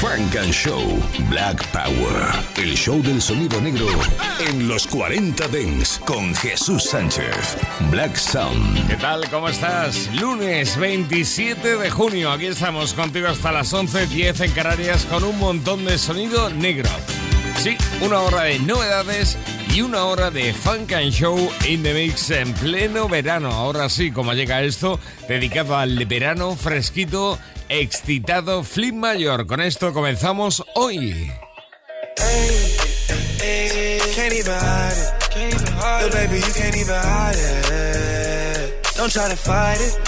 Funk and Show Black Power. El show del sonido negro en los 40 Dents con Jesús Sánchez. Black Sound. ¿Qué tal? ¿Cómo estás? Lunes 27 de junio. Aquí estamos contigo hasta las 11.10 en Canarias con un montón de sonido negro. Sí, una hora de novedades y una hora de Funk and Show in the Mix en pleno verano. Ahora sí, como llega esto, dedicado al verano fresquito excitado Flip Mayor. Con esto comenzamos hoy. Don't try to fight it.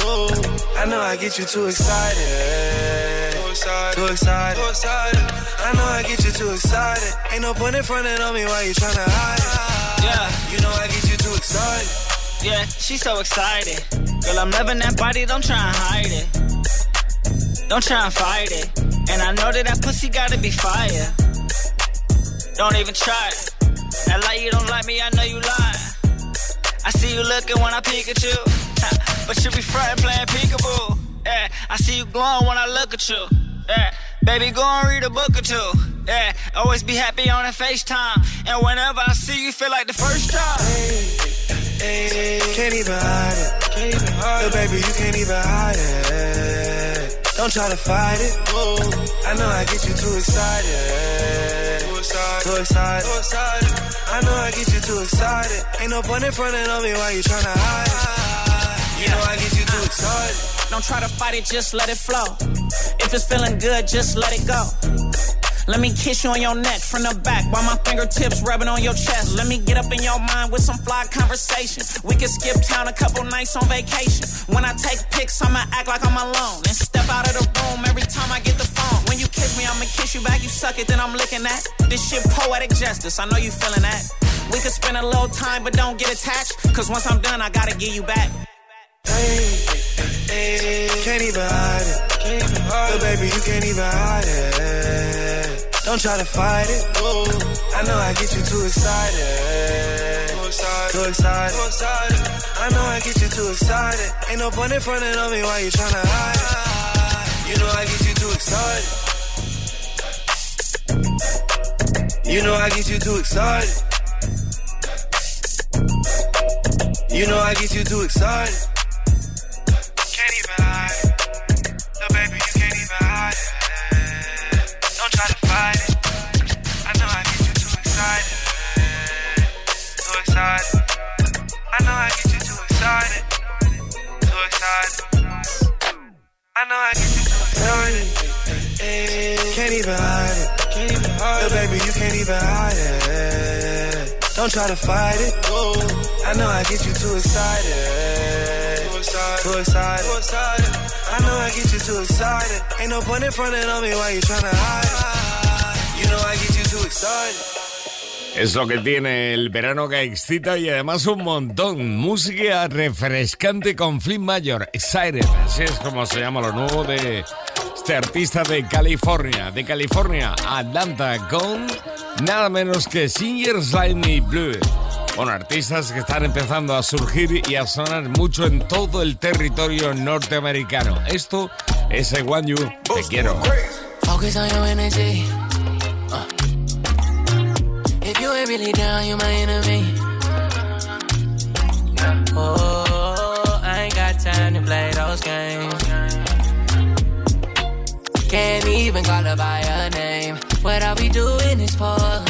Too excited. I know I get you too excited. Ain't no point in fronting on me while you tryna hide it. Yeah, you know I get you too excited. Yeah, she's so excited. Girl, I'm loving that body, don't try and hide it. Don't try and fight it. And I know that that pussy gotta be fire. Don't even try it. Act like you don't like me, I know you lying. I see you looking when I peek at you. But you be frontin' playing peekaboo. Yeah, I see you glowing when I look at you. Yeah, baby, go and read a book or two. Yeah, always be happy on a FaceTime. And whenever I see you, feel like the first time. Hey, hey, can't even hide it. Can't even hide it. baby, you can't even hide it. Don't try to fight it. I know I get you too excited. Too excited. Too excited. Too excited. I know I get you too excited. Ain't no point in front of me while you tryna hide it. You know I get you too excited. Don't try to fight it, just let it flow. If it's feeling good, just let it go. Let me kiss you on your neck from the back while my fingertips rubbing on your chest. Let me get up in your mind with some fly conversation. We can skip town a couple nights on vacation. When I take pics, I'ma act like I'm alone and step out of the room every time I get the phone. When you kiss me, I'ma kiss you back. You suck it, then I'm licking that. This shit poetic justice. I know you feeling that. We could spend a little time, but don't get attached. Cause once I'm done, I gotta give you back. Hey, hey, can't even hide it. It. baby, you can't even hide it. Don't try to fight it. I know I get you too excited. Too excited. I know I get you too excited. Ain't no point in fronting on me while you tryna hide it. You know I get you too excited. You know I get you too excited. You know I get you too excited. Try to fight it. I know I get you too excited. Too excited. I know I get you too excited. Too excited. I know I get you too excited. Can't even hide it. Can't even hide it. baby, you can't even hide it. Don't try to fight it. I know I get you too excited. Too excited. Too excited. Too excited. I know I get you too excited. Ain't no point in hide. You know I get you too excited. Es lo que tiene el verano que excita y además un montón. Música refrescante con Flip Mayor, Excited. Así es como se llama lo nuevo de este artista de California. De California, Atlanta, con nada menos que Singer Slimy Blue. Bueno, artistas que están empezando a surgir y a sonar mucho en todo el territorio norteamericano. Esto es I Want You, Te Quiero. Focus on your energy. Uh. If you ain't really down, you my enemy. Oh, I ain't got time to play those games. Can't even call her by her name. What are we doing this for?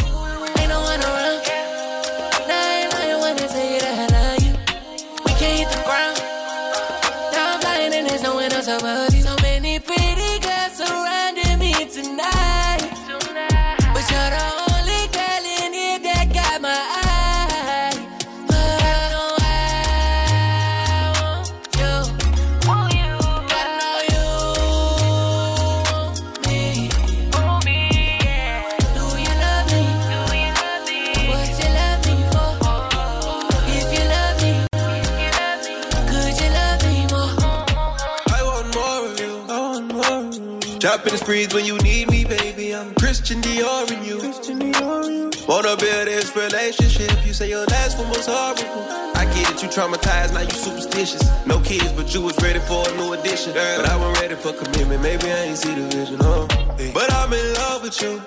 Dropping the sprees when you need me, baby. I'm Christian Dior in you. Wanna build this relationship? You say your last one was horrible. I get it, you traumatized, now you superstitious. No kids, but you was ready for a new addition. But I wasn't ready for commitment, maybe I ain't see the vision, oh. But I'm in love with you.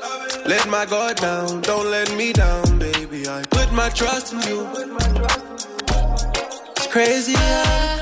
Let my guard down, don't let me down, baby. I put my trust in you. It's crazy how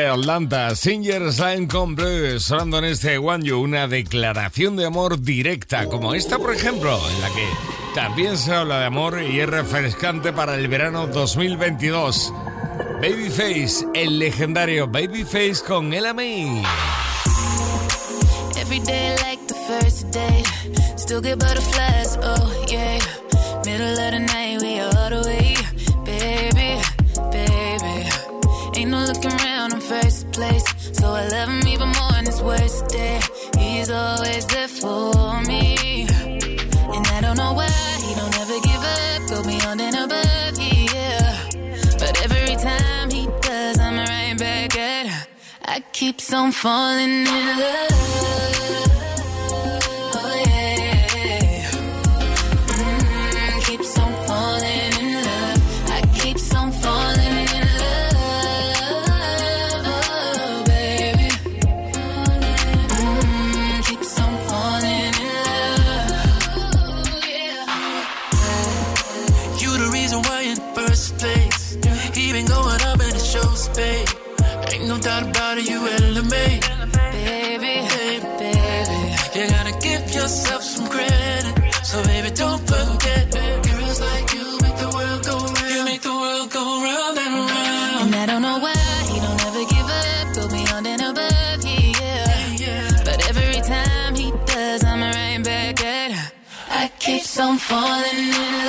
Desde Atlanta, Singers Line con Blue, sonando en este One una declaración de amor directa, como esta, por ejemplo, en la que también se habla de amor y es refrescante para el verano 2022. Babyface, el legendario Babyface con El May. Every day like the first day, still get butterflies, oh yeah. Middle of the night, place, so I love him even more in his worst day. He's always there for me, and I don't know why he don't ever give up, go beyond and above, yeah. But every time he does, I'm right back at her. I keep on falling in love. No doubt about it, you elevate. Baby, Baby, baby. You gotta give yourself some credit. So baby, don't forget. Girls like you make the world go round. You make the world go round and round. And I don't know why he don't ever give up, go beyond and above, yeah. Yeah. But every time he does, I'm right back at her. I keep on falling in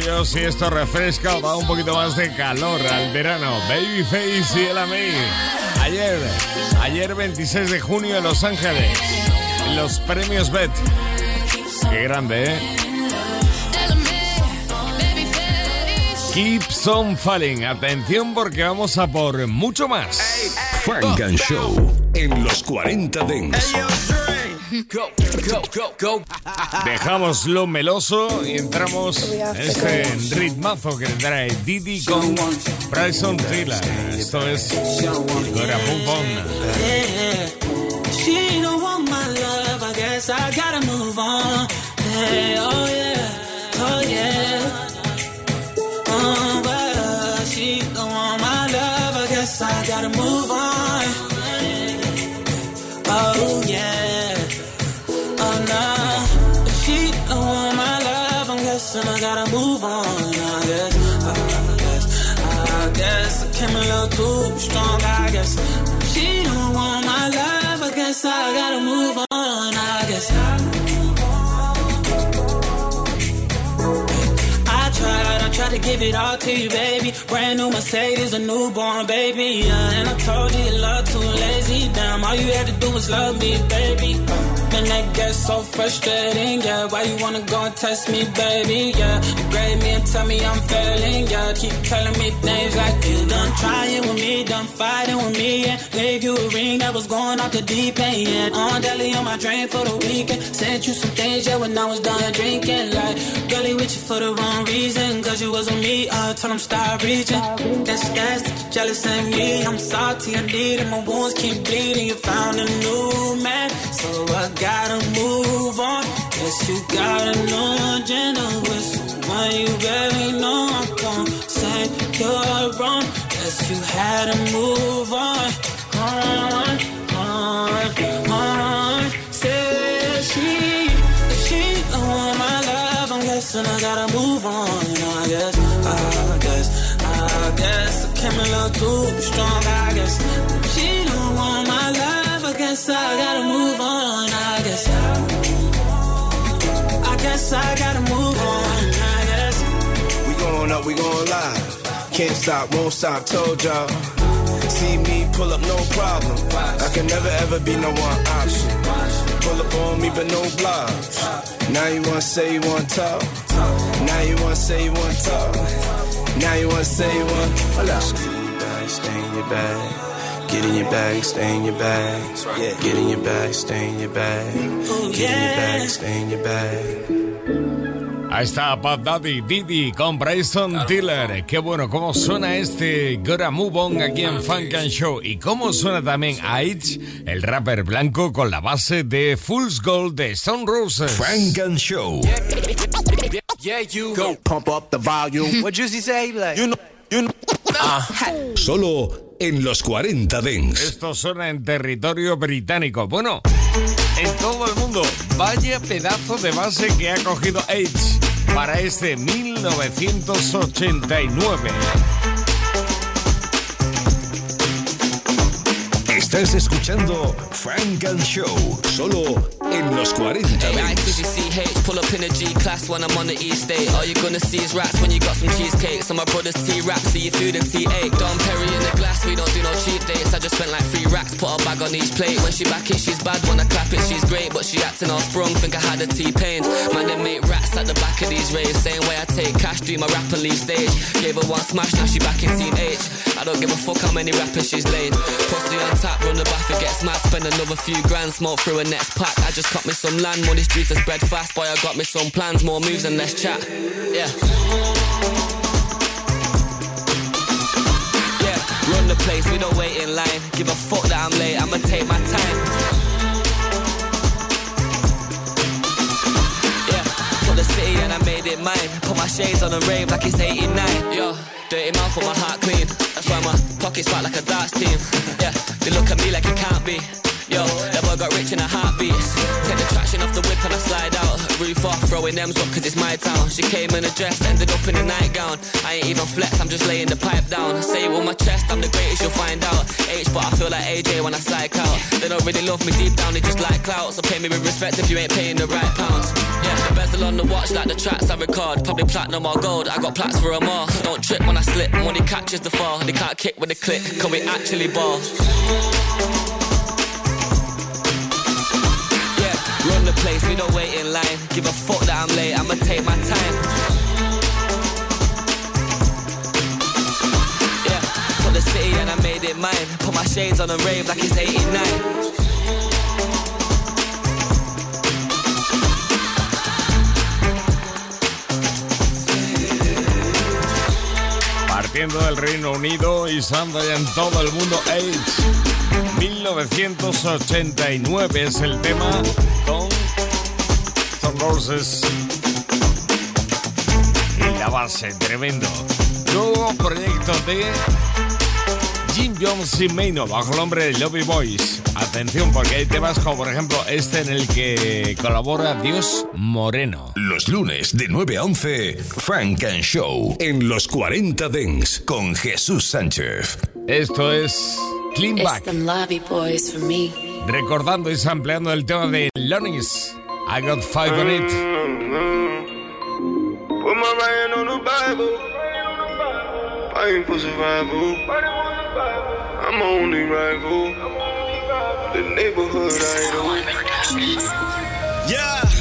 yo si esto refresca o da un poquito más de calor al verano. Babyface y el May. Ayer, ayer 26 de junio en Los Ángeles, en los premios BET. Qué grande, ¿eh? Keeps on falling. Atención porque vamos a por mucho más. Funk and Show en los 40 Dents. go, go, go. Dejamos lo meloso y entramos en este ritmazo que trae Didi con Bryson Tiller. Esto es Gora Pum Pum. She don't want my love, I guess I gotta move on. Hey, oh yeah, give it all to you, baby. Brand new Mercedes, a newborn baby. Yeah, and I told you your love too lazy. Damn, all you had to do was love me, baby. And that gets so frustrating, yeah. Why you wanna go and test me, baby? Yeah, degrade me and tell me I'm failing, yeah. Keep telling me things like you done trying with me, done fighting with me, yeah. Gave you a ring that was going off the deep end, yeah. On deli on my drain for the weekend. Sent you some things, yeah, when I was done drinking. Like, girlie with you for the wrong reason, cause you was with me, I told him stop reaching. Guess that's jealous of me. I'm salty, I need it, my wounds keep bleeding. You found a new man, so I gotta move on. Guess you got a new agenda with someone you barely know. I'm gonna say you're wrong. Guess you had to move on. On, on, on. Said she, if she don't want my love, I'm guessing I gotta move on. I guess, I I little too strong. I guess she don't want my love, I guess I gotta move on. I guess, I guess I gotta move on. I guess. We going up, we going live. Can't stop, won't stop, told y'all. See me pull up, no problem. I can never ever be no one option. Pull up on me, but no blocks. Now you wanna say you wanna talk. Now you wanna say you wanna talk. Now you wanna say you want. Hold up. Get in your bag, stay in your bag. Get in your bag, stay in your bag. Yeah. Get in your bag, stay in your bag. Get in your bag, stay in your bag. Ahí está Pop Daddy, Didi con Bryson Tiller. Qué bueno, cómo suena este Gotta Move On aquí en Funk and Show. Y cómo suena también H, el rapper blanco con la base de Fool's Gold de Stone Roses. Funk and Show. Yeah, you go pump up the volume. what Juicy say? Like, you know, you know. Solo en los 40 Dents. Esto suena en territorio británico. Bueno, en todo el mundo. Vaya pedazo de base que ha cogido H para este 1989. Estás escuchando Frank and Show, solo en los 40 Hey, I Dance. fizzy CH, pull up in a G class when I'm on the East State. All you're gonna see is rats when you got some cheesecake. So my brother's T rap, see your food and T8. Don Perry in the glass, we don't do no cheap dates. I just spent like three racks, put a bag on each plate. When she back it, she's bad. When I clap it, she's great. But she acting all sprung, think I had a T-pain. Man, they make rats at the back of these raves. Same way I take cash, do my rap and leave stage. Gave her one smash, now she back in Team Aitch. I don't give a fuck how many rappers she's laid. Pussy on tap, run the bath and get smacked. Spend another few grand, smoke through a next pack. I just cut me some land, money streets are spread fast. Boy, I got me some plans, more moves and less chat. Yeah. Yeah, run the place, we don't wait in line. Give a fuck that I'm late, I'ma take my time. Yeah, for the city and I made it mine. Put my shades on and rave like it's 89. Yo, dirty mouth with my heart clean. That's why my pockets fat like a darts team. Yeah, they look at me like it can't be. Yo, that boy got rich in a heartbeat. Take the traction off the whip and I slide out. Roof off, throwing them up cause it's my town. She came in a dress, ended up in a nightgown. I ain't even flex, I'm just laying the pipe down. Say it with my chest, I'm the greatest, you'll find out. Aitch, but I feel like AJ when I psych out. They don't really love me deep down, they just like clout. So pay me with respect if you ain't paying the right pounds. Yeah, bezel on the watch like the tracks I record. Probably platinum or gold, I got plats for 'em all. Don't trip when I slip, money catches the fall. They can't kick with a click, can we actually ball? Run the place, we don't wait in line. Give a fuck that I'm late, I'ma take my time. Yeah, for the city and I made it mine. Put my shades on and rave like it's 89. Partiendo del Reino Unido y Sandra en todo el mundo. H. 1989 es el tema con Roses. Y la base, tremendo. Nuevo proyecto de Jim Jones y Maino bajo el nombre de Lobby Boys. Atención, porque hay temas como por ejemplo este en el que colabora Dios Moreno. Los lunes de 9 a 11, Frank and Show en los 40 Dents con Jesús Sánchez. Esto es Clean It's Back. them lobby boys for me. Recordando y sampleando el tema de Lonis. I got five on it. Put my writing on the Bible. Fighting for survival. I'm only rival. The neighborhood idol. Yeah.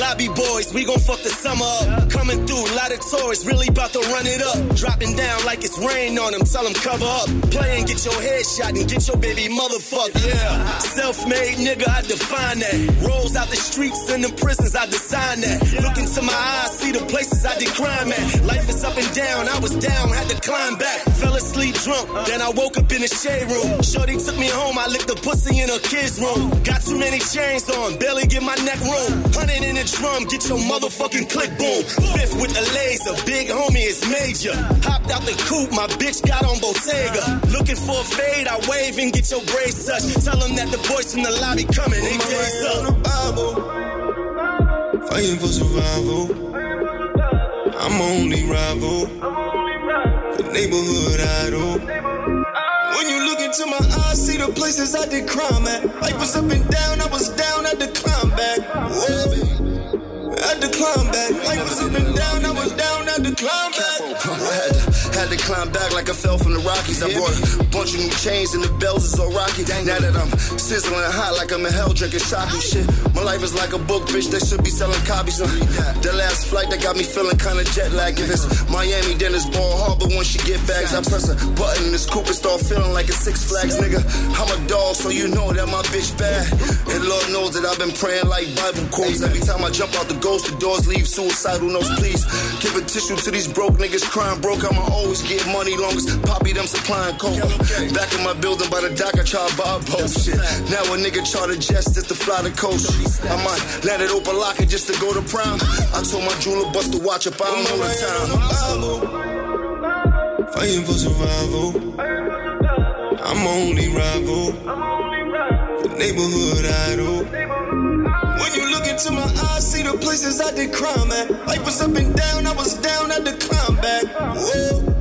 Lobby boys, we gon' fuck the summer up. Coming through, lot of tourists, really about to run it up. Dropping down like it's rain on them, tell them cover up. Play and get your head shot and get your baby motherfucker. Yeah, self made nigga, I define that. Rolls out the streets and the prisons, I design that. Look into my eyes, see the places I did crime at. Life is up and down, I was down, had to climb back. Fell asleep drunk, then I woke up in the shade room. Shorty took me home, I licked the pussy in her kids' room. Got too many chains on, barely get my neck room. Hunted in the drum, get your motherfucking click boom. Fifth with the laser, big homie is major. Hopped out the coupe, my bitch got on Bottega. Looking for a fade, I wave and get your braids touched. Tell them that the boys from the lobby coming, they days up. Fighting for survival. I'm only rival. The neighborhood idol. When you look into my eyes, see the places I did crime at. Life was up and down, I was down, I climb back. Whoa. I had to climb back. Life was up and down, I was down, I had to climb back. I had to, had to climb back like I fell from the Rockies. I brought a bunch of new chains and the bells is all rocky. Now that I'm sizzling hot like I'm in hell drinking shotgun shit. My life is like a book, bitch, They should be selling copies. Uh, the last flight that got me feeling kinda jet lagged. If it's Miami, then it's Bal Harbour once she get bags. I press a button this coupe and start feeling like a Six Flags nigga. I'm a dog, so you know that my bitch bad. And Lord knows that I've been praying like Bible quotes. Every time I jump out the ghost, the doors leave suicidal notes. Please give a tissue to these broke niggas crying broke. I'ma always get money long as Poppy them supplying coke. Back in my building by the dock, I try to buy a boat. Shit. Now a nigga charter jets just to fly the coast. I might let it open lock it just to go to prime. I told my jeweler bust the watch up, I don't know the time. Fighting for survival. I'm only rival. The neighborhood idol. When you look into my eyes, see the places I did crime at. Life was up and down, I was down, I had to climb back. Whoa.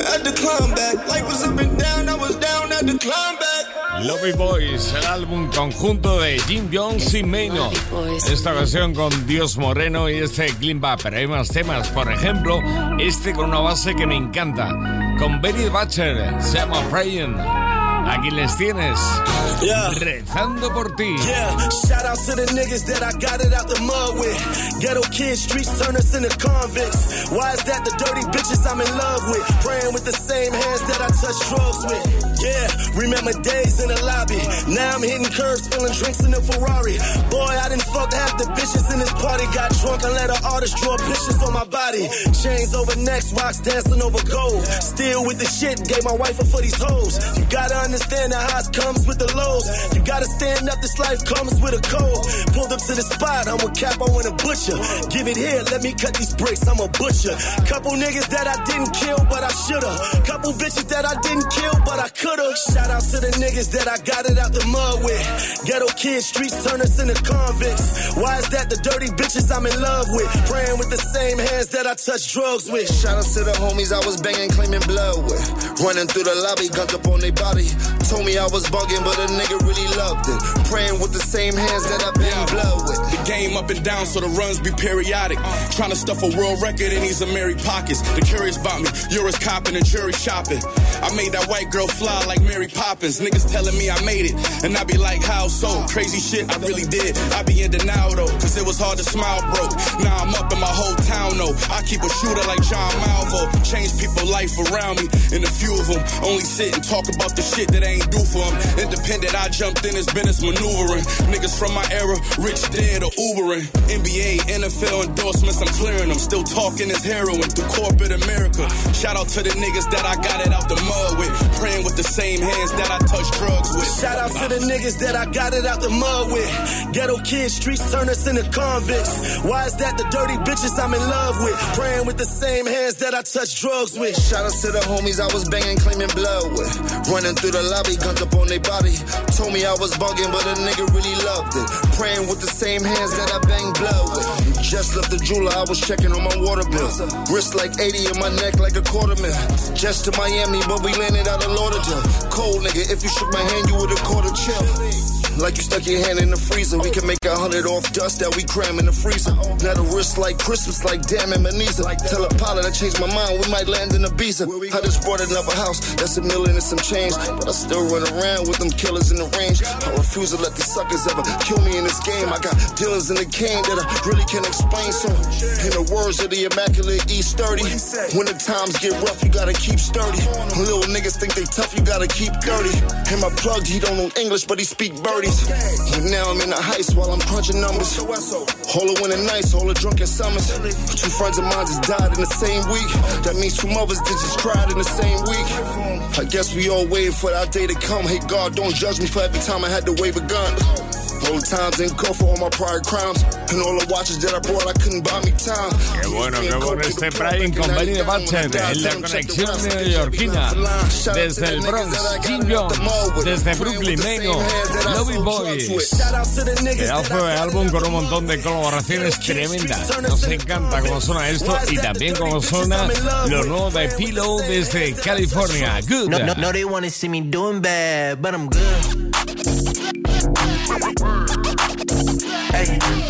I had to climb back. Life was up and down, I was down, I had to climb back. Lobby Boys, el álbum conjunto de Jim Jones y Maynard. Esta versión con Dios Moreno y este Glimba, pero hay más temas. Por ejemplo, este con una base que me encanta. Con Benny Butcher, se llama Praying. Aquí les tienes. Yeah. Rezando por ti. Yeah, shout out to the niggas that I got it out the mud with. Ghetto kids, streets turn us into convicts. Why is that the dirty bitches I'm in love with? Praying with the same hands that I touch drugs with. Yeah, remember days in the lobby. Now I'm hitting curves, spilling drinks in the Ferrari. Boy, I didn't fuck half the bitches in this party. Got drunk and let an artist draw pictures on my body. Chains over necks, rocks dancing over gold. Still with the shit, gave my wife a for these hoes. You gotta understand the highs comes with the lows. You gotta stand up, this life comes with a cold. Pulled up to the spot, I'm with Capo and a butcher. Give it here, let me cut these bricks, I'm a butcher. Couple niggas that I didn't kill, but I shoulda. Couple bitches that I didn't kill, but I coulda. Shout out to the niggas that I got it out the mud with. Ghetto kids, streets turn us into convicts. Why is that the dirty bitches I'm in love with? Praying with the same hands that I touch drugs with. Shout out to the homies I was banging, claiming blood with. Running through the lobby, gunned up on their body. Told me I was bugging, but a nigga really loved it. Praying with the same hands that I bang blood with. Game up and down, so the runs be periodic. Trying to stuff a world record in these Ameri pockets. The curious about me, you're copping and jury shopping. I made that white girl fly like Mary Poppins. Niggas telling me I made it, and I be like, how so? Crazy shit, I really did. I be in denial though, cause it was hard to smile broke. Now I'm up in my whole town though. I keep a shooter like John Malvo. Change people life around me, and a few of them only sit and talk about the shit that I ain't do for them. Independent, I jumped in this business maneuvering. Niggas from my era, rich dead or Ubering. NBA, NFL endorsements, I'm clearing them. Still talking as heroin through corporate America. Shout out to the niggas that I got it out the mud with. Praying with the same hands that I touch drugs with. Shout out to the niggas that I got it out the mud with. Ghetto kids, streets turn us into convicts. Why is that the dirty bitches I'm in love with? Praying with the same hands that I touch drugs with. Shout out to the homies I was banging, claiming blood with. Running through the lobby, gunned up on their body. Told me I was bugging, but a nigga really loved it. Praying with the same hands that I bang blood with. Just left the jeweler, I was checking on my water bill. Wrist like 80 in my neck like a quarter mil. Just to Miami, but we landed out of Lauderdale. Cold nigga, if you shook my hand, you would've caught a chill. Like you stuck your hand in the freezer. We can make a hundred off dust that we cram in the freezer. Now the wrist like Christmas, like damn Ebenezer. Tell a pilot I changed my mind, we might land in Ibiza. I just bought another house, that's a million and some change. But I still run around with them killers in the range. I refuse to let these suckers ever kill me in this game. I got dealings in the game that I really can't explain. So, in the words of the Immaculate East 30, when the times get rough, you gotta keep sturdy. Little niggas think they tough, you gotta keep dirty. And my plug, he don't know English, but he speak birdies. And now I'm in the heist while I'm crunching numbers. All the winter nights, all the drunken summers. Two friends of mine just died in the same week. That means two mothers that just cried in the same week. I guess we all waiting for that day to come. Hey God, don't judge me for every time I had to wave a gun. Times in court for all my prior crimes. And all the watches that I brought, I couldn't buy me time. Qué bueno, qué bueno este Brian con Benny de Butcher en la conexión neoyorquina. Desde el Bronx, Jim Jones. Desde Brooklyn, Nego, Lobby Boys. Pedazo de álbum con un montón de colaboraciones tremendas. Nos encanta cómo suena esto y también cómo suena lo nuevo de Pillow desde California. Good. No, no, no, they wanna see me doing bad, but I'm good.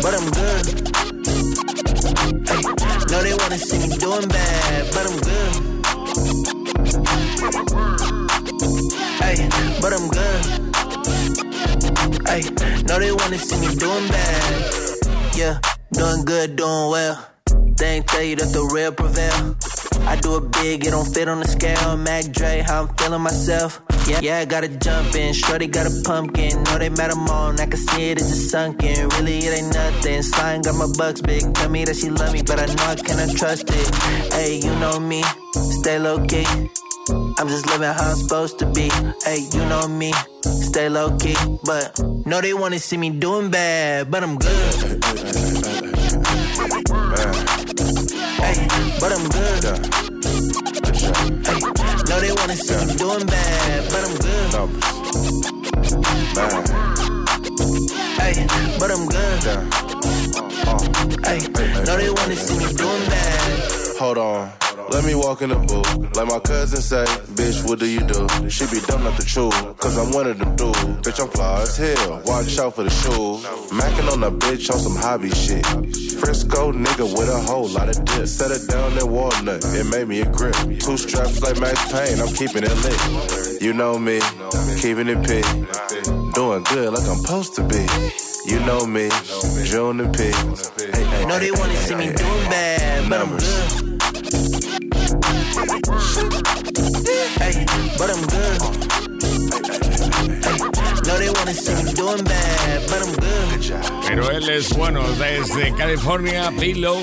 But I'm good. Hey, no, they wanna see me doing bad, but I'm good. Hey, but I'm good. Hey, no, they wanna see me doing bad. Yeah, doing good, doing well. They ain't tell you that the real prevail. I do it big, it don't fit on the scale. Mac Dre, how I'm feeling myself. Yeah, yeah, I gotta jump in. Shorty got a pumpkin. Know they met him on. I can see it, it's just sunken. Really, it ain't nothing. Slime got my bucks big. Tell me that she love me, but I know I cannot trust it. Hey, you know me. Stay low key. I'm just living how I'm supposed to be. Hey, you know me. Stay low key. But no, they wanna see me doing bad. But I'm good. Hey, but I'm good. They wanna see me doing bad, but I'm good. Hey, but I'm good. Hey, no, they wanna see me doing bad. Hold on. Let me walk in the booth. Like my cousin say, bitch, what do you do? She be dumb not the truth, cause I'm one of them dudes. Bitch, I'm fly as hell. Watch out for the shoes. Macking on a bitch on some hobby shit. Frisco nigga with a whole lot of dip. Set it down in walnut, it made me a grip. Two straps like Max Payne, I'm keeping it lit. You know me, keeping it P. Doing good like I'm supposed to be. You know me, June and P. Hey, hey, No, they wanna see me doing bad, but I'm good. Hey, but I'm good. Hey, no, they wanna see me doing bad, but I'm good. Pero él es bueno desde California, Pillow.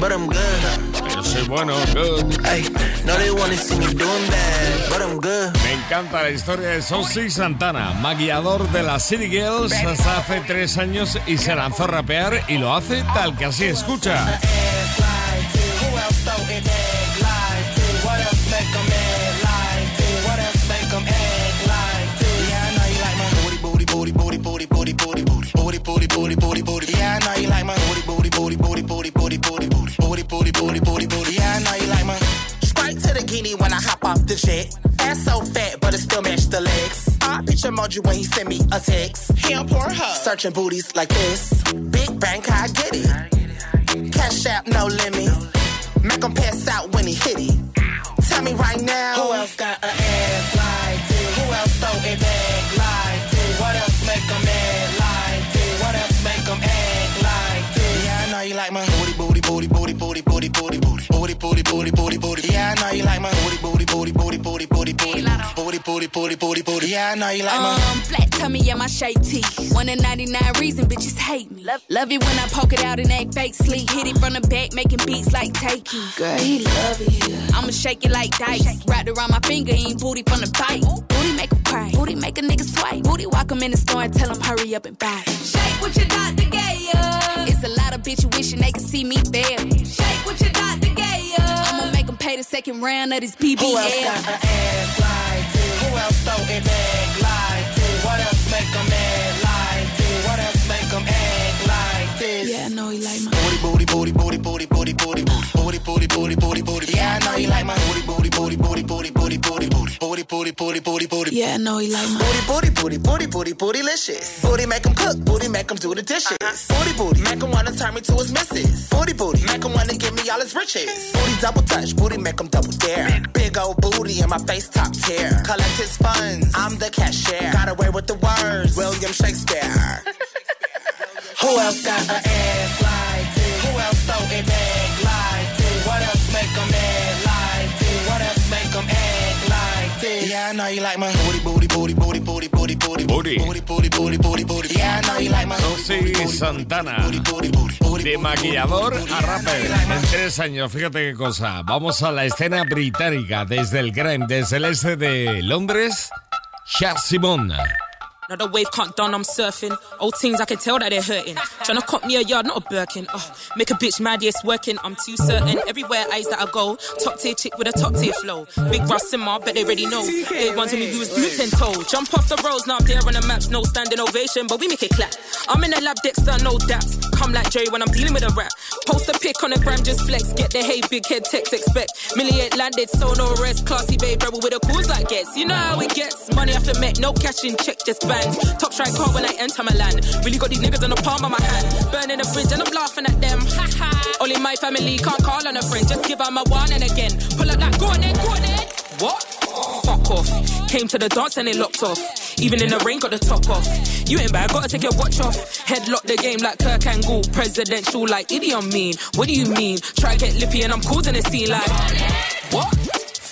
But I'm good. Yo soy bueno, good. Hey, no, they wanna see me doing bad, but I'm good. Me encanta la historia de Sosi Santana, maquillador de las City Girls hasta hace tres años y se lanzó a rapear y lo hace tal que así escucha. Booty, booty, booty, booty. Yeah, I know you like my booty, booty, booty, booty, booty, booty, booty, booty, booty, booty, booty, booty, booty. Yeah, I know you like my. Straight to the guinea when I hop off the jet. Ass so fat, but it still match the legs. I picture emoji when he send me a text. He on Pornhub, searching booties like this. Big bank, I get it. Cash out, no limit. Make him pass out when he hit it. Tell me right now. Who else got an ass like this? Who else throw it back know you like my booty, booty, booty, booty, booty, booty, booty, booty, booty, booty, booty, booty, booty. Yeah, I know you like my booty, booty, booty, booty, booty, booty, booty, booty, booty, booty, booty, booty. Yeah, I know you like my. Um, flat tummy, yeah, my shake tee. One in 99 reason bitches hate me. Love, love it when I poke it out and act fake sleep. Hit it from the back, making beats like takey. Girl, he love it. I'ma shake it like dice. Wrapped around my finger, ain't booty from the bite. Booty make him cry. Booty make a nigga swipe. Booty walk him in the store and tell him hurry up and buy. Shake what your doctor gave ya. It's a lot of bitches wishing they could see me fail. Shake what your doctor gave ya. I'ma make him pay the second round of this PBL. Who else got an ass like this? Who else throw it back like this? What else make 'em mad like this? What else make 'em act like this? Yeah, I know he like my booty, booty, booty, booty, booty, booty, booty, booty, booty, booty, booty, booty, booty. Yeah, I know you like my booty, booty, booty, booty, booty, booty, booty, booty, booty, booty. Yeah, I know he like my Booty, booty, booty, booty, booty, bootylicious. Booty make him cook, booty make him do the dishes. Uh-huh. Booty, booty, make him wanna turn me to his missus. Booty, booty, make him wanna give me all his riches. Booty double touch, booty make him double dare. Big old booty in my face top tier. Collect his funds, I'm the cashier. Got away with the words, William Shakespeare. Who else got an ass Yeah, I know you like my booty, booty, booty, booty, booty, booty, booty, Booty. booty, booty, booty, booty, booty. Yeah, I know you like my Rosy Santana. De maquillador a rapper en tres años. Fíjate qué cosa. Vamos a la escena británica desde el grime, desde el este de Londres. Chad Simon. Now the wave can't done, I'm surfing. Old things I can tell that they're hurting. Tryna cop me a yard, not a Birkin. Oh, make a bitch mad, yes, working. I'm too certain. Everywhere eyes that I go, top tier chick with a top tier flow. Big Russ my, bet they already know. They wanted me, we was blue ten toe. Jump off the roads, now I'm there on the maps. No standing ovation, but we make it clap. I'm in the lab, Dexter, no daps. Come like Jerry when I'm dealing with a rap. Post a pic on the gram, just flex. Get the hey, big head text, expect. Million landed, so no rest. Classy babe, rebel with a cruise like gets. You know how it gets. Money after met, no cash in check, just Top strike hard when I enter my land. Really got these niggas on the palm of my hand. Burning the bridge and I'm laughing at them. Ha ha. Only my family can't call on a friend. Just give her my one and again. Pull up that, go on then, go on then. What? Fuck off. Came to the dance and it locked off. Even in the rain, got the top off. You ain't bad, gotta take your watch off. Headlock the game like Kurt Angle. Presidential like idiot mean. What do you mean? Try get lippy and I'm causing a scene like. What?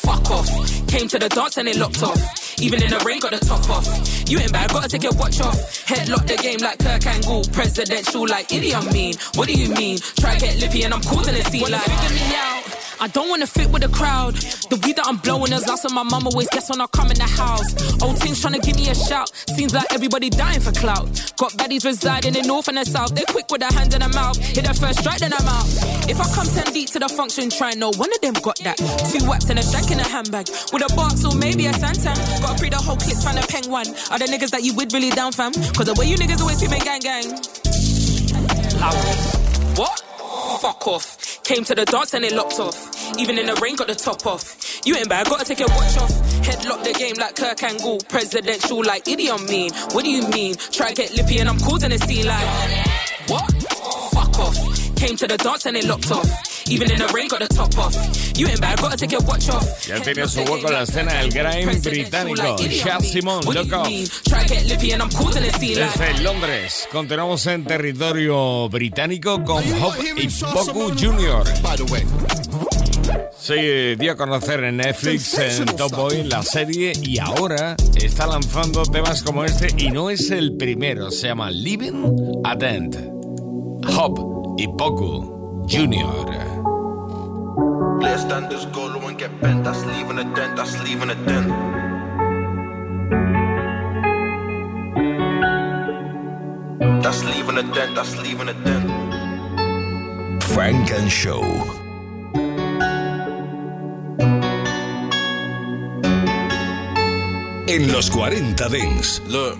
Fuck off. Came to the dance and it locked off. Even in the rain, got the top off. You ain't bad, gotta take your watch off. Headlock the game like Kurt Angle. Presidential like idiot mean. What do you mean? Try get lippy and I'm causing a scene like. Figure me out. I don't wanna fit with the crowd. The weed that I'm blowing is last when my mum always guess when I come in the house. Old things trying to give me a shout. Seems like everybody dying for clout. Got baddies residing in north and the south. They're quick with their hands in their mouth. Hit their first strike, then I'm out. If I come 10 deep to the function, try no one of them got that. Two whaps and a shank in a handbag. With a box or maybe a Santan. Gotta pre the whole clip trying to peng one. Are the niggas that you would really down, fam? Cause the way you niggas always screaming gang gang. Loud. What? Fuck off. Came to the dance and it locked off. Even in the rain, got the top off. You ain't bad, gotta take your watch off. Headlock the game like Kurt Angle. Presidential like idiot mean. What do you mean? Try to get lippy and I'm causing a scene like. What? Fuck off. Came to the dance and it locked off. Even in the rain, got the top off. You ain't bad, gotta take your watch off. Ya tiene su hueco en la escena del grime británico. Chad Simon, like. Desde Londres, continuamos en territorio británico con Hop y Poku Jr. Se dio a conocer en Netflix en Top Boy la serie y ahora está lanzando temas como este y no es el primero, se llama Living a Dent. Hop Ikpoku Jr. Clear standards, go low and get bent. That's leaving a dent, that's leaving a dent. That's leaving a dent, that's leaving a dent. Funk and Show. En los 40 Dance. Look,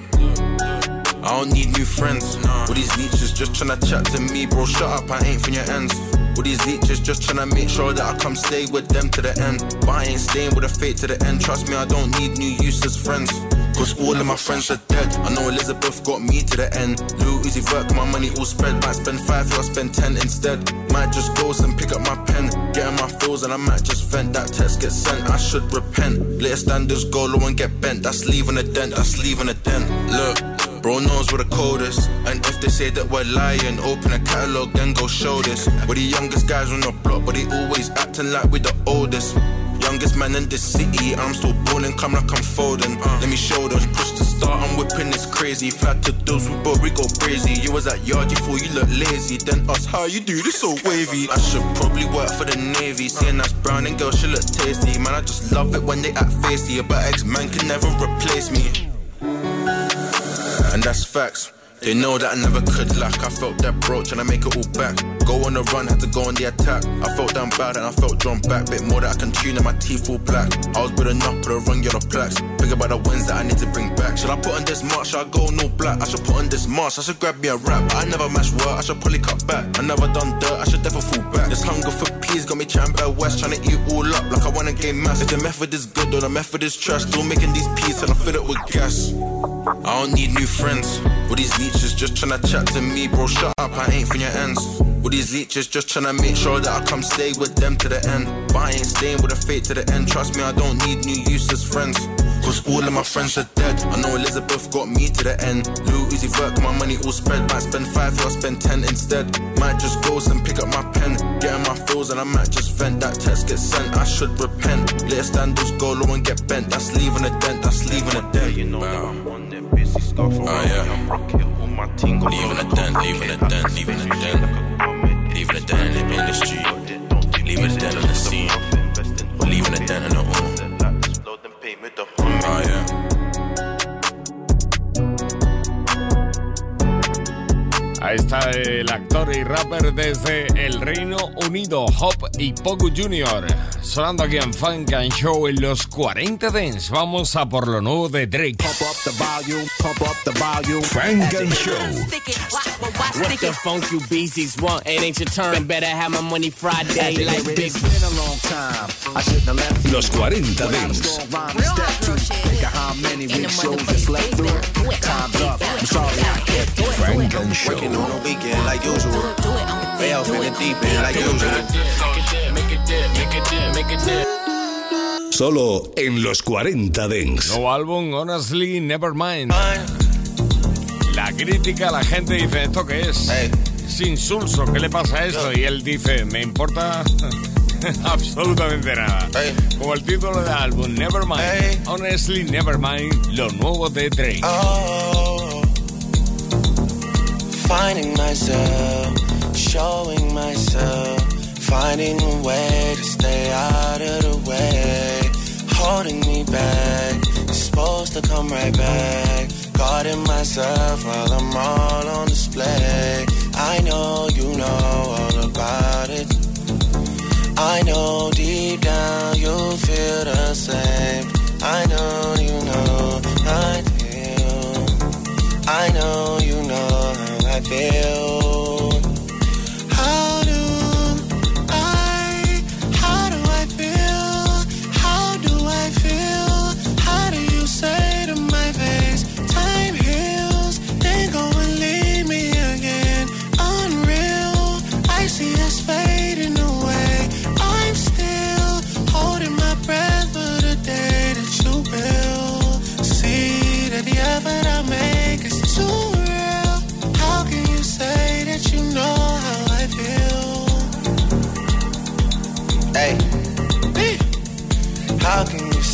I don't need new friends. All these leeches just tryna chat to me, bro. Shut up, I ain't from your ends. All these leeches just tryna make sure that I come stay with them to the end. But I ain't staying with a fate to the end. Trust me, I don't need new useless friends. Cause all of my friends are dead. I know Elizabeth got me to the end. Lil Uzi Vert, my money all spread. Might spend five, I'll spend ten instead. Might just go and pick up my pen. Get my feels and I might just vent. That text gets sent, I should repent. Later standards go low and get bent. That's leaving a dent, that's leaving a dent. Look. Bro knows we're the coldest. And if they say that we're lying, open a catalog, then go show this. We're the youngest guys on the block, but they always acting like we're the oldest. Youngest man in this city, I'm still balling, come like I'm folding. Uh. Let me show them. Push the start, I'm whipping this crazy. Flat to those, we both we go crazy. You was at yard, you thought you look lazy. Then us, how you do this so wavy? I should probably work for the navy. Seeing that's brown and girl, should look tasty. Man, I just love it when they act facey. But ex man can never replace me. And that's facts. They know that I never could lack. I felt that broach and I make it all back. Go on the run, had to go on the attack. I felt down bad and I felt drawn back. Bit more that I can tune and my teeth all black. I was building up with a run yellow plaques. Think about the wins that I need to bring back. Should I put on this march? Should I go no black? I should put on this march. I should grab me a rap. I never match work. I should probably cut back. I never done dirt. I should definitely fall back. This hunger for peas got me chatting about West. Trying to eat all up like I wanna gain mass. If the method is good or the method is trash, still making these peas and I fill it with gas. I don't need new friends. All these leeches just trying to chat to me, bro. Shut up, I ain't for your ends. All these leeches just tryna make sure that I come stay with them to the end. But I ain't staying with a fate to the end. Trust me, I don't need new useless friends. Cause all of my friends are dead. I know Elizabeth got me to the end. Lil Uzi Vert, my money all spread. Might spend five, I'll spend ten instead. Might just go and pick up my pen. Get in my feels and I might just vent. That text gets sent, I should repent. Let standards go low and get bent. That's leaving a dent, that's leaving a dent. You know that I'm on that busy scarf. Oh yeah. I'm rocking all my team. Leaving a dent, leaving a dent, leaving a dent. Leaving a dent in the industry. Leaving a dent on the scene. Leaving a dent on the own. Está el actor y rapper desde el Reino Unido, Hop y Pogu Jr. Sonando aquí en Funk and Show en los 40 Dance. Vamos a por lo nuevo de Drake. Pump up the volume, pump up the volume. Funk and Show. What the funk you beasties want? It ain't your turn. Better have my money Friday like big. It's been a long time. I shouldn't have left. Los 40 Dance. Think of how many week shows just left through. Time's up. I'm sorry I kept it. Funk and Show. On the weekend like usual. Way off in the deep end like usual. Solo en los 40 Dance. Nuevo álbum, Honestly Nevermind. La crítica, la gente dice, ¿esto qué es? Es insulso, ¿qué le pasa a esto? Y él dice, me importa absolutamente nada. Como el título del álbum, Nevermind, Honestly Nevermind, lo nuevo de Drake. Oh, finding myself, showing myself, finding a way to stay out of the way, holding me back, supposed to come right back, guarding myself while I'm all on display. I know you know all about it. I know deep down you feel the same. Feel.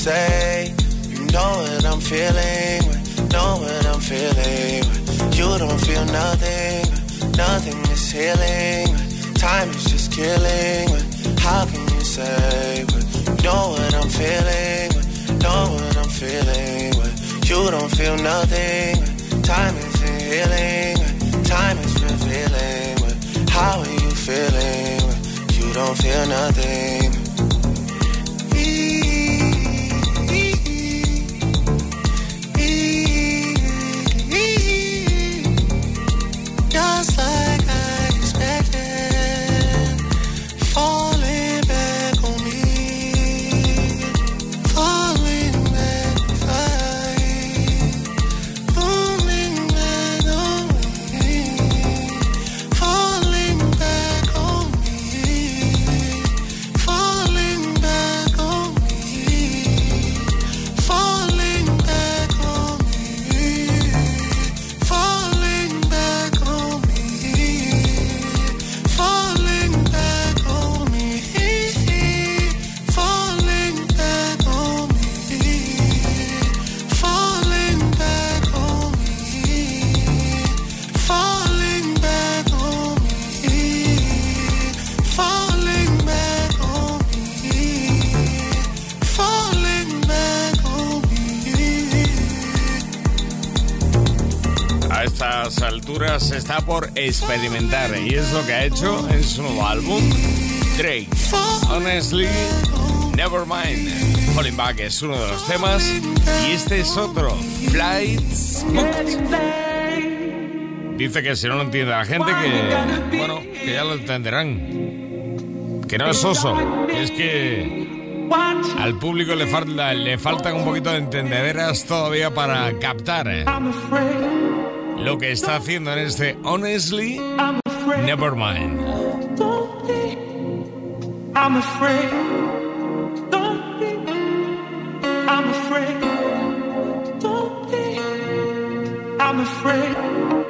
Say you know what I'm feeling? Know what I'm feeling? You don't feel nothing, nothing is healing. Time is just killing. How can you say you know what I'm feeling? Know what I'm feeling? You don't feel nothing. Time isn't healing. Time is revealing. How are you feeling? You don't feel nothing. Just like experimentar y es lo que ha hecho en su nuevo álbum Drake. Honestly, Nevermind. Falling Back es uno de los temas y este es otro, Flights Dice que si no lo entiende la gente, que bueno, que ya lo entenderán. Que no es oso, es que al público le, falta, le faltan un poquito de entendederas todavía para captar eh, lo que está haciendo en este Honestly Nevermind. I'm afraid. Don't be. I'm afraid. Don't be. I'm afraid.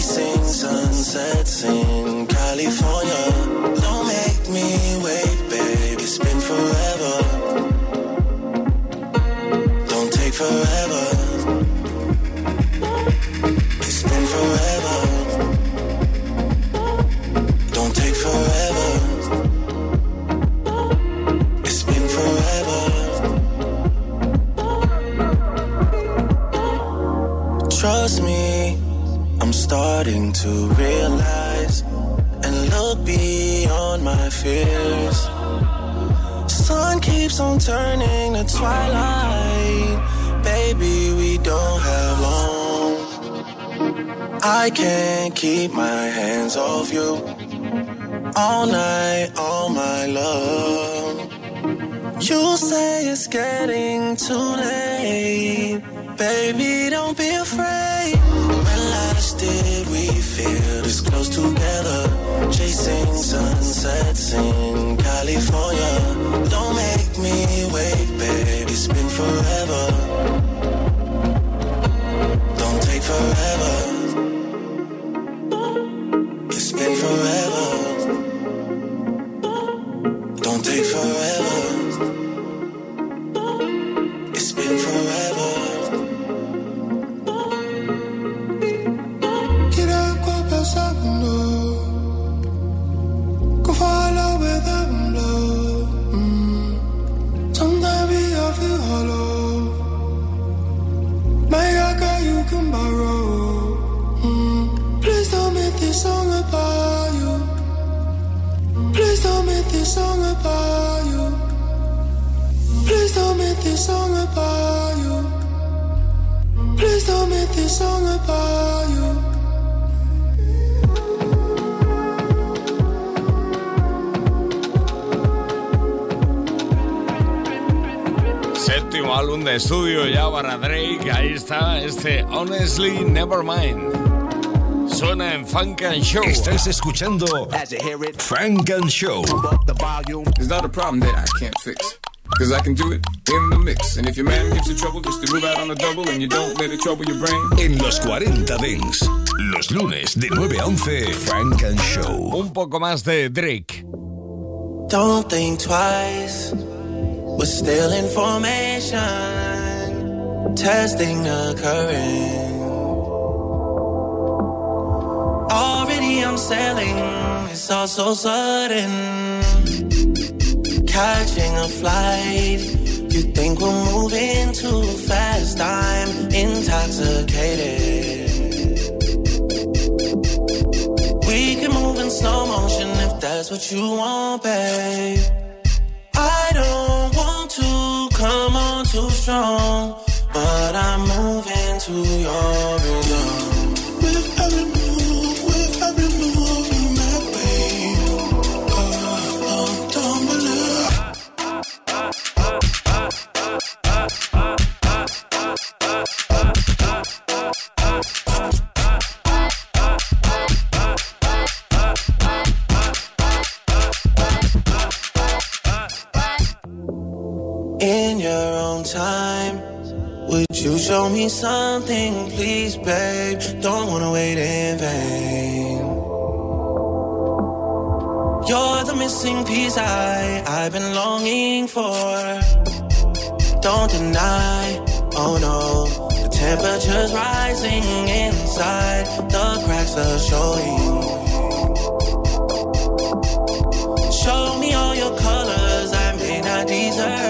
seen sunsets in California. Can't keep my hands off you all night, all my love. You say it's getting too late, baby. Don't be afraid. When last did we feel this close together? Chasing sunsets in California. Don't make me wait, baby. It's been forever. Este Honestly Nevermind. Suena en Funk and Show. Estás escuchando Funk and Show. It's not a problem that I can't fix. Cause I can do it in the mix. And if your man gives you trouble, just to move out on the double and you don't let it trouble your brain. En los 40 Dance, los lunes de 9 a 11, Funk and Show. Un poco más de Drake. Don't think twice. We're still information. Testing the current. Already I'm selling. It's all so sudden catching a flight. You think we're moving too fast? I'm intoxicated. We can move in slow motion if that's what you want, babe. I don't want to come on too strong, but I'm moving to your rhythm. Me something, please, babe? Don't wanna wait in vain. You're the missing piece I, I've been longing for. Don't deny, oh no. The temperature's rising inside, the cracks are showing. Show me all your colors, I may not deserve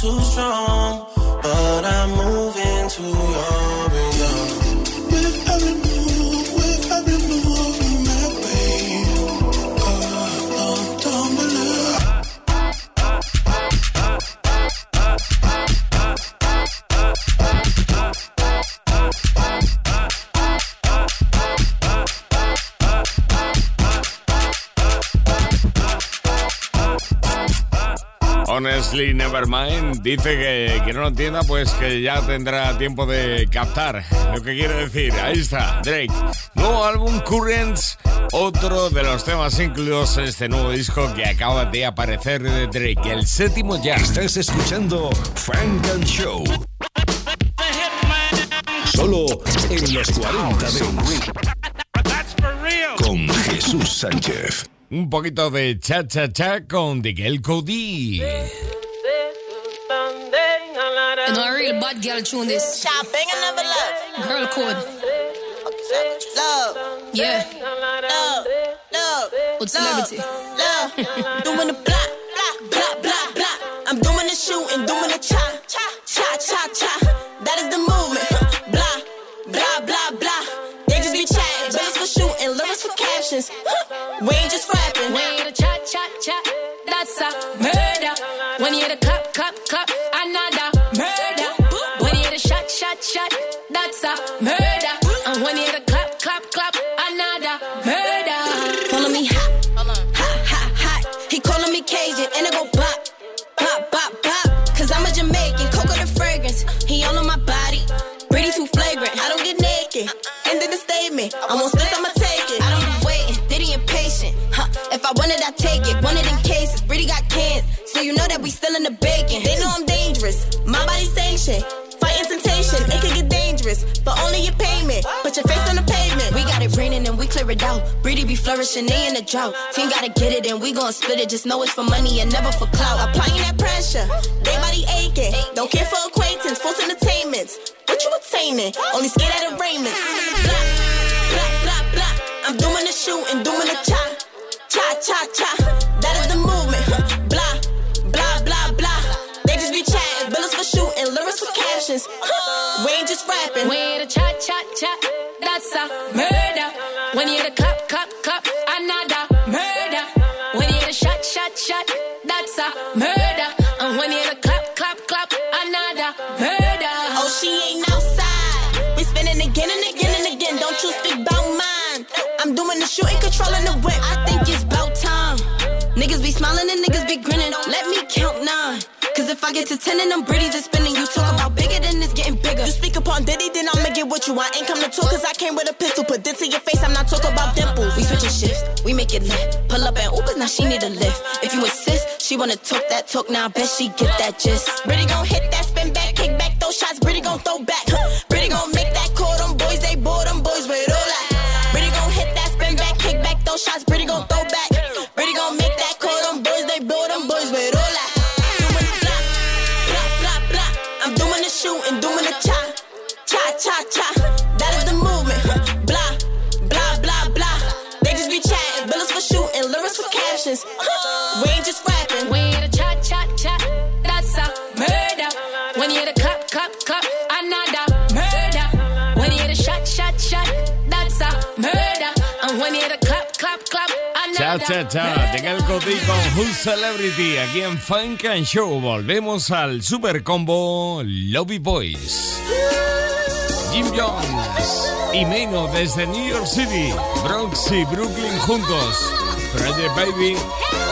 too strong, but I'm moving Honestly Nevermind dice que quien no lo entienda, pues que ya tendrá tiempo de captar lo que quiere decir. Ahí está, Drake. Nuevo álbum Currents, otro de los temas incluidos en este nuevo disco que acaba de aparecer de Drake, el séptimo ya. Estás escuchando Frank and Show. Solo en los 40 Dents. Con Jesús Sánchez. Un poquito de cha cha cha con Miguel Cody. You know, a real bad girl tune this. Shopping and never love. Girl code. Love. Yeah. Love. Love. With celebrity. Love. doing the blah, blah, blah, blah, blah. I'm doing the shooting, doing the cha, cha, cha, cha, We ain't just rapping. You hear the cha cha cha, that's a murder. When you hear the clap clap clap, another murder. When you hear the shot shot shot, that's a murder. And when you hear the clap clap clap, another murder. Calling me hot, hot, hot, hot. He calling me Cajun, and it go bop, bop, bop, bop. Cause I'm a Jamaican, cocoa the fragrance. He all on my body, pretty too flagrant. I don't get naked. End of the statement. I'm on split, If I take it. One of them cases, really got cans. So you know that we still in the bacon. They know I'm dangerous. My body sanctioned. Fighting temptation, it could get dangerous. But only your payment. Put your face on the pavement. We got it raining and we clear it out. Breedy be flourishing, they in the drought. Team gotta get it and we gon' split it. Just know it's for money and never for clout. Applying that pressure, they body aching. Don't care for acquaintance, false entertainments. What you attaining? Only scared at arraignments. Blah, blah, blah, blah. I'm doing the shooting, doing the cha, cha, cha, cha. That is the movement. Blah, blah, blah, blah. They just be chatting, bullets for shooting, lyrics for captions. We ain't just rapping. When you hear the cha cha cha, that's a murder. When you hear the clap clap clap, another murder. When you hear the shot shot shot, that's a murder. And when you hear the clap clap clap, another murder. Oh, she ain't I'm shooting, controlling the whip. I think it's about time. Niggas be smiling and niggas be grinning. Let me count nine. Cause if I get to ten and them britties is spinning, you talk about bigger than it's getting bigger. You speak upon Diddy, then I'ma get what you I Ain't come to talk cause I came with a pistol. Put this in your face, I'm not talking about dimples. We switching shifts, we make it lit. Pull up and Ubers, now she need a lift. If you insist, she wanna talk that talk, now I bet she get that gist. Britty gon' hit that spin back, kick back, those shots, Britty gon' throw back. Britty gon' shots, pretty gon' throw Cha Cha Cha, de Gal con Who's Celebrity aquí en Funk and Show. Volvemos al super combo Lobby Boys. Jim Jones y Meno desde New York City, Bronx y Brooklyn juntos. Friday Baby,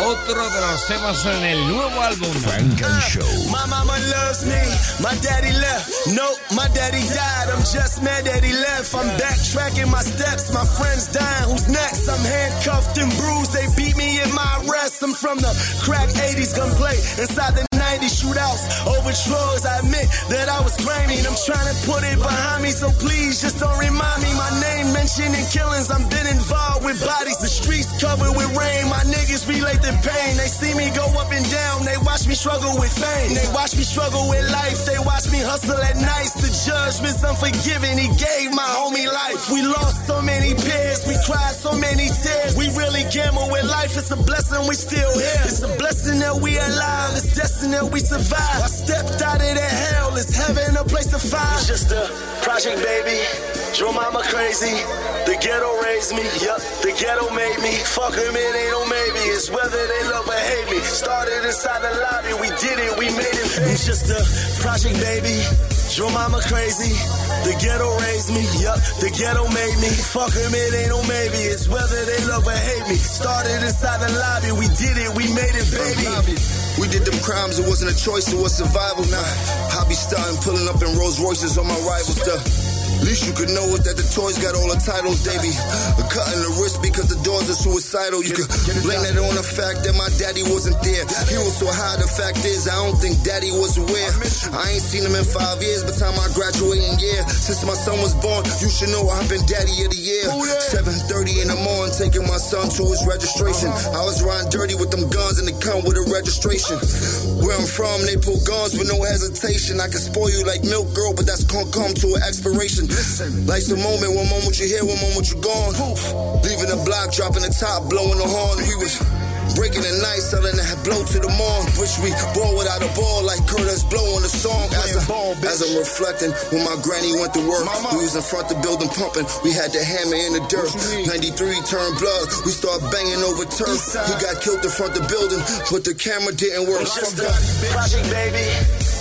otro de los temas en el nuevo álbum Funk and Show. My mama loves me, my daddy left. No, my daddy died. I'm just mad that he left. I'm backtracking my steps. My friends dying. Who's next? I'm handcuffed and bruised. They beat me in my arrest. I'm from the crack 80s gunplay inside the 90s shootouts over drugs. I admit that I was grimy. I'm trying to put it behind me, so please just don't remind me. My name mentioned in killings. I'm been involved with bodies. The streets covered with rain. My niggas relate the pain. They see me go up and down. They watch me struggle with fame. They watch me struggle with life. They watch me hustle at nights. The judgment's unforgiving. He gave my homie life. We lost so many peers. We cried so many tears. We really gamble with life. It's a blessing we still here. It's a blessing that we alive. It's destiny that we survive. I stepped out of that hell. It's heaven a place to find. It's just a project, baby. Your mama crazy. The ghetto raised me. Yup, the ghetto made me. Fuck him, it ain't no maybe. It's whether they love or hate me. Started inside the lobby. We did it. We made it. It's just a project, baby. Your mama crazy. The ghetto raised me. Yup, the ghetto made me. Fuck him, it ain't no maybe. It's whether they love or hate me. Started inside the lobby. We did it. We made it, baby. We did them crimes, it wasn't a choice, it was survival. Now, I be starting pulling up in Rolls Royces on my rivals. The least you could know is that the toys got all the titles, they be cutting the wrist because the doors are suicidal. You could blame that on the fact that my daddy wasn't there. He was so high, the fact is, I don't think daddy was aware. I ain't seen him in five years, by the time I graduating year. Since my son was born, you should know I've been daddy of the year. 7.30 in the morning, taking my son to his registration. Uh-huh. I was riding dirty with them guns and they come with a registration. Where I'm from, they pull guns with no hesitation. I can spoil you like milk, girl, but that's gonna come to an expiration. Life's a moment, one moment you here, one moment you gone. Leaving the block, dropping the top, blowing the horn. We was breaking the night, selling that blow to the morn. Wish we ball without a ball, like Curtis blowing the song. As, I, as I'm reflecting, when my granny went to work, we was in front the building pumping. We had the hammer in the dirt. 93 turned blood, we start banging over turf. He got killed in front the building, but the camera didn't work. It's just a project, baby.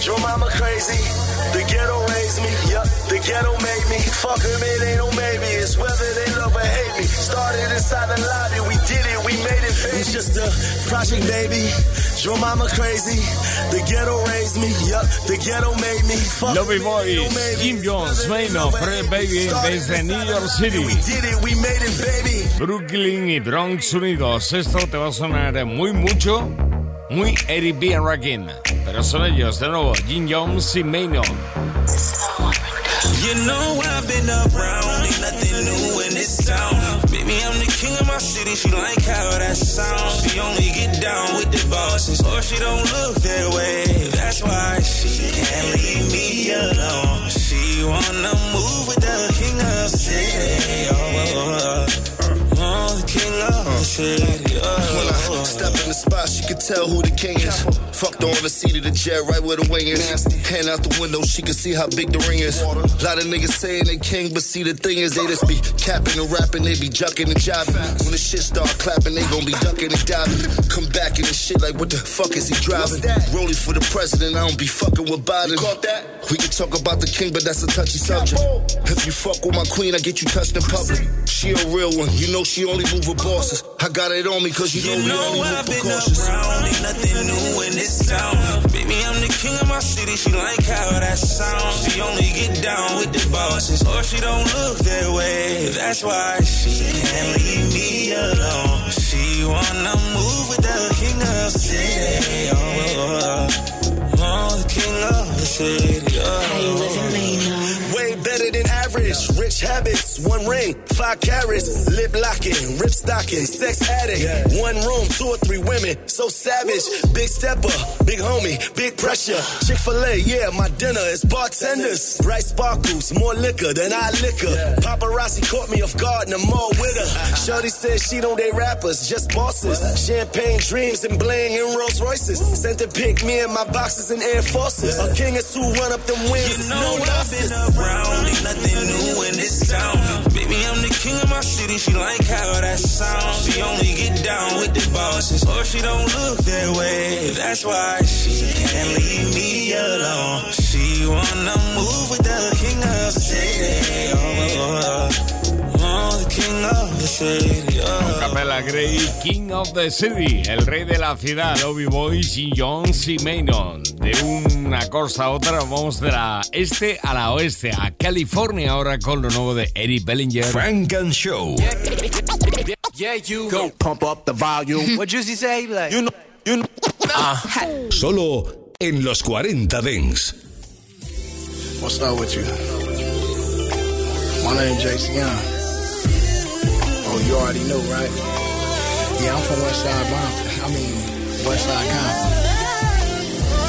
Your mama crazy. The ghetto raised me. Yup, the ghetto made me. Fuck him, it ain't no maybe. It's whether they love or hate me. Started inside the lobby. We did it. We made it. Baby. It's just a project, baby. Your mama crazy. The ghetto raised me. Yup, the ghetto made me. Fuck Lobby him, it ain't no Boys, maybe. Jim Jones, Maino, Fred Baby desde New York City. We did it. We made it, baby. Brooklyn y Bronx unidos. Esto te va a sonar muy mucho, muy Eric B. and Rakim. Pero son ellos, de nuevo, Jim Jones y Maino. You know I've been around, ain't nothing new in this town. Baby, I'm the king of my city, she like how that sounds. She only get down with the bosses, or she don't look their way. That's why she can't leave me alone. She wanna move with the king of city. Oh, oh, oh, oh. The king of the city. When I step in the spot, she could tell who the king is. Fucked on the seat of the jet, right where the wing is. Hand out the window, she could see how big the ring is. lot of niggas saying they king, but see the thing is, they just be capping and rapping, they be jucking and jiving. When the shit start clapping, they gon' be ducking and diving. Come back in the shit like, what the fuck is he driving? Rolling for the president, I don't be fucking with Biden. We can talk about the king, but that's a touchy subject. If you fuck with my queen, I get you touched in public. She a real one, you know she only move with bosses. I got it on me, cause you, know You we know only I've move been precautious. around, ain't nothing new in this town. Baby, I'm the king of my city, she like how that sounds. She only get down with the bosses, or she don't look that way. That's why she can't leave me alone. She wanna move with the king of the city. Oh, oh, oh, oh, the king of the city. Oh, how you living, Way better than average. Rich habits, one ring, five carats, lip locking, rip stocking, sex addict. One room, two or three women, so savage. Big stepper, big homie, big pressure. Chick fil A, yeah, my dinner is bartenders. Bright sparkles, more liquor than I liquor. Paparazzi caught me off guard and I'm all with her. Shorty said she don't date rappers, just bosses. Champagne dreams and bling in Rolls Royces. Sent to pick me and my boxes and Air Forces. A king is who run up them wings. You know I've been around, ain't nothing new in this town. Baby, I'm the king of my city. She like how that sounds. She only get down with the bosses, or she don't look that way. That's why she can't leave me alone. She wanna move with the king of the city. Oh, oh, oh, oh. The king of the city. Capella Grey, King of the City, el rey de la ciudad, Obi Boys y John C. Maynard. De una cosa a otra, vamos de la este a la oeste, a California, ahora con lo nuevo de Eddie Bellinger. Frank and Show. Yeah, you go pump up the volume. What Juicy say? Like, you know, you know. Solo en los 40 Dents. What's up with you? My name JC Young. Oh, you already know, right? Yeah, I'm from West Side Compton. I mean, West Side Compton.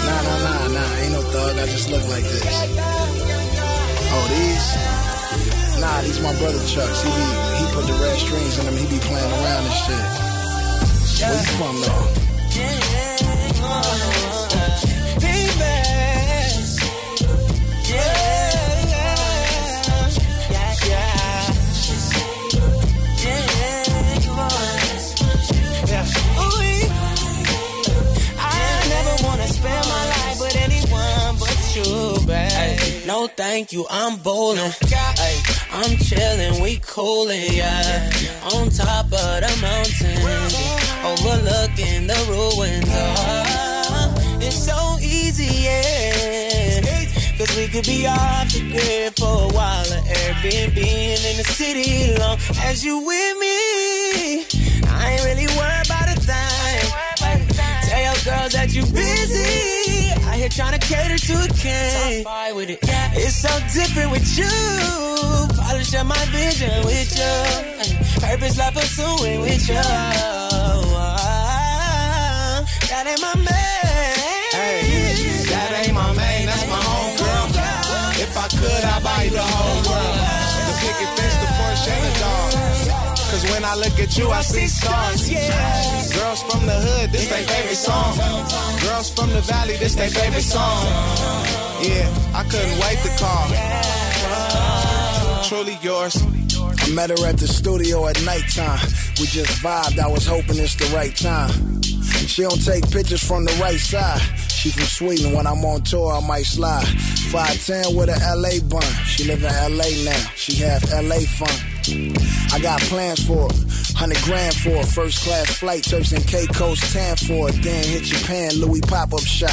Nah, nah, nah, nah. Ain't no thug. I just look like this. Oh, these? Nah, these my brother Chucks. He be he put the red strings in them. He be playing around and shit. Where you from though? No, thank you, I'm bowling. Ay, I'm chilling, we coolin', yeah. On top of the mountain, overlooking the ruins. Oh, it's so easy, yeah. Cause we could be off the grid for a while, or Airbnb in the city long as you with me. I ain't really worried about a thing. Tell your girls that you busy. I here trying to cater to a king. with it. It's so different with you. Polish up my vision with you. Purpose like pursuing with you. That ain't my man. Hey, that ain't my main, that's my home girl. If I could, I'd buy you the whole when I look at you, I see stars. Girls from the hood, this their favorite song. Girls from the valley, this their favorite song. Yeah, I couldn't wait to call. Truly yours. I met her at the studio at nighttime. We just vibed, I was hoping it's the right time. She don't take pictures from the right side. She from Sweden, when I'm on tour, I might slide. 5'10 with a LA bun. She live in LA now, she have LA fun. I got plans for her. 100 grand for a first class flight, Turks and Caicos, tan for it. Then hit Japan, Louis pop up shop.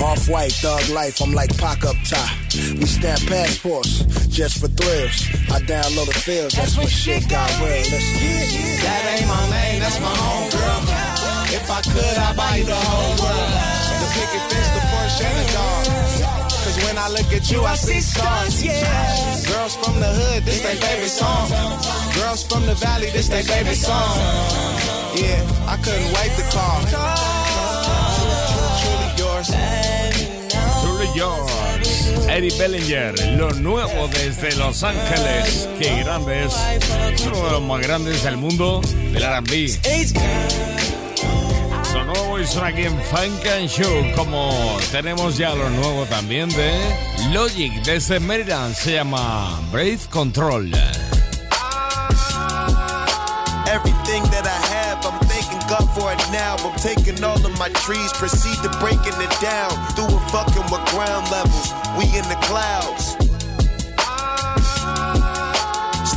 Off white, thug life, I'm like pack up top. We stamp passports just for thrills. I download the fields, that's when shit got real. Listen. That ain't my name, that's my home girl. If I could, I'd buy you the whole world. The picket fence, the I look at you, I see stars. Yeah. Girls from the hood, this their favorite song. Girls from the valley, this their favorite song. Yeah, I couldn't wait to call. Truly yours. Truly yours. Eddie Bellinger, lo nuevo desde Los Ángeles. Qué grande es. Es uno de los más grandes del mundo del RB. Lo nuevo y suena aquí en Funk and Show. Como tenemos ya lo nuevo también de Logic desde Maryland. Se llama Brave Control. Everything that I have, I'm thanking God for it now. I'm taking all of my trees, proceed to breaking it down. Doing fucking with ground levels, we in the clouds.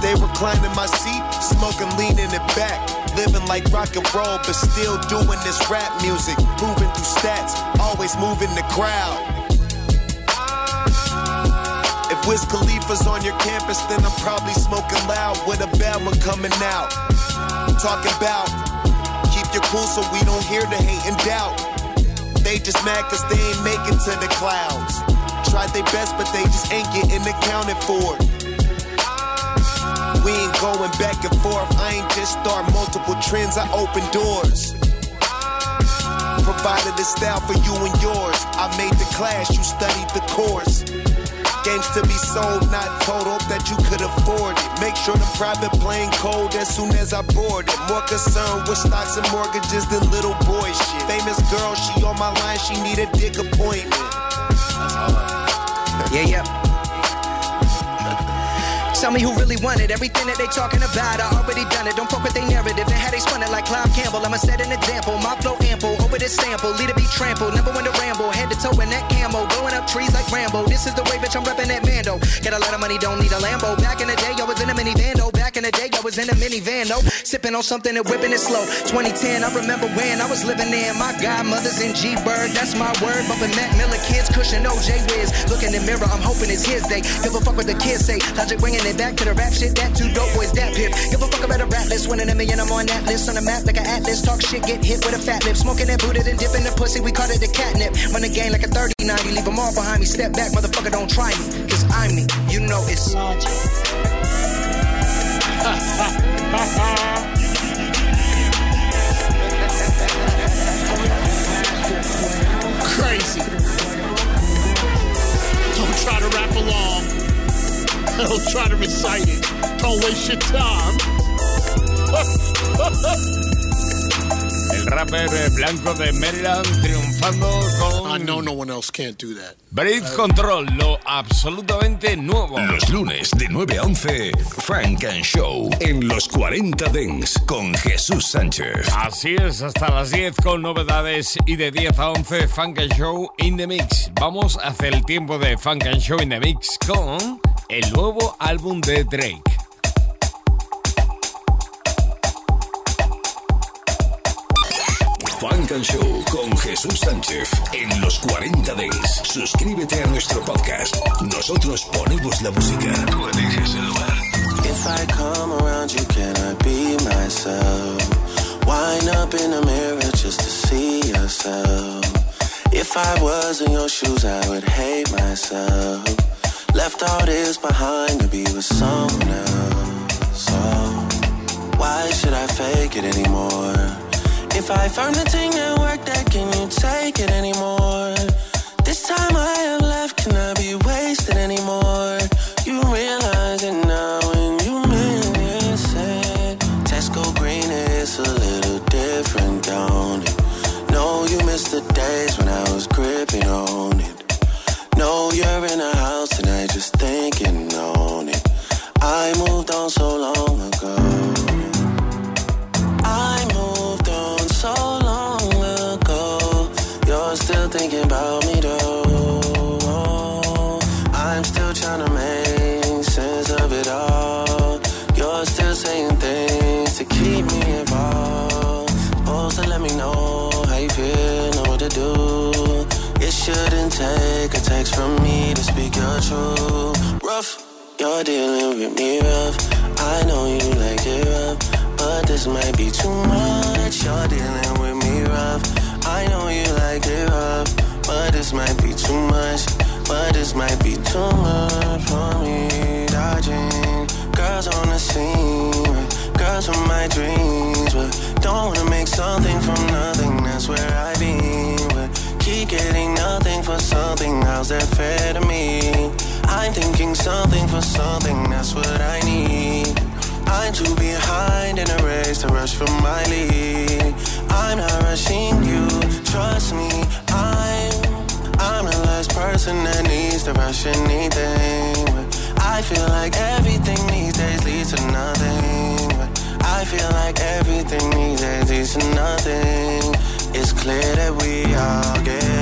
Stay reclining my seat, smoking, leaning it back. Living like rock and roll, but still doing this rap music. Proving through stats, always moving the crowd. If Wiz Khalifa's on your campus, then I'm probably smoking loud with a bad one coming out. Talking about keep your cool so we don't hear the hate and doubt. They just mad cause they ain't making to the clouds. Tried their best, but they just ain't getting accounted for. We ain't going back and forth. I ain't just start multiple trends, I open doors. Provided the style for you and yours. I made the class, you studied the course. Games to be sold, not total, that you could afford it. Make sure the private plane cold as soon as I board it. More concerned with stocks and mortgages than little boy shit. Famous girl, she on my line, she need a dick appointment. Yeah, yeah. Tell me who really wanted everything that they talking about. I already done it. Don't fuck with their narrative. And how they spun it like Clive Campbell. I'ma set an example. My sample. Lead to be trampled. Never went to ramble. Head to toe in that camo. Blowing up trees like Rambo. This is the way, bitch. I'm repping that Mando. Got a lot of money, don't need a Lambo. Back in the day, I was in a minivan. though. Back in the day, I was in a minivan. though. Sipping on something and whipping it slow. 2010, I remember when I was living there. My godmother's in G Bird. That's my word. Bumping Mac Miller kids. Cushion OJ Wiz. Look in the mirror. I'm hoping it's his day. Give a fuck what the kids say. Logic bringing it back to the rap shit. That two dope boys. That pip. Give a fuck about a rap list. Winning a million. I'm on that list. On the map like an atlas. Talk shit. Get hit with a fat lip. Smoking that booted and dipping the pussy. We call it the catnip. Run the game like a 30 90. Leave them all behind me. Step back. Motherfucker, don't try me. Cause I'm me. You know it's Crazy. Don't try to rap along. Don't try to recite it. Don't waste your time. El rapper eh, blanco de Maryland triunfando con. I know no one else can't do that. Breath Control, lo absolutamente nuevo. Los lunes de 9 a 11, Frank and Show en los 40 Dents con Jesús Sánchez. Así es, hasta las 10 con novedades y de 10 a 11 Funk and Show in the Mix. Vamos a hacer el tiempo de Funk and Show in the Mix con el nuevo álbum de Drake. Funk and Show con Jesús Sánchez en los 40 Days. Suscríbete a nuestro podcast. Nosotros ponemos la música. Tú eliges el lugar. If I come around you, can I be myself? Wind up in the mirror just to see yourself. If I was in your shoes, I would hate myself. Left all this behind to be with someone else. So, why should I fake it anymore? If I found the thing that worked, that can you take it anymore? This time I have left, can I be wasted you're dealing with me rough. I know you like it rough, but this might be too much. You're dealing with me rough. I know you like it rough, but this might be too much. But this might be too much for me. Dodging girls on the scene, girls from my dreams, but don't wanna make something from nothing. That's where I been. But keep getting nothing for something. How's that fair to me? I'm thinking something for something. That's what I need. I'm too behind in a race to rush for my lead. I'm not rushing you, trust me. I'm I'm the last person that needs to rush anything. I feel like everything these days leads to nothing. I feel like everything these days leads to nothing. It's clear that we all get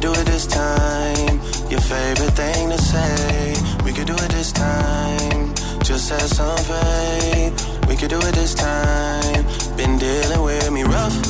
could do it this time. Your favorite thing to say. We could do it this time. Just have some faith. We could do it this time. Been dealing with me rough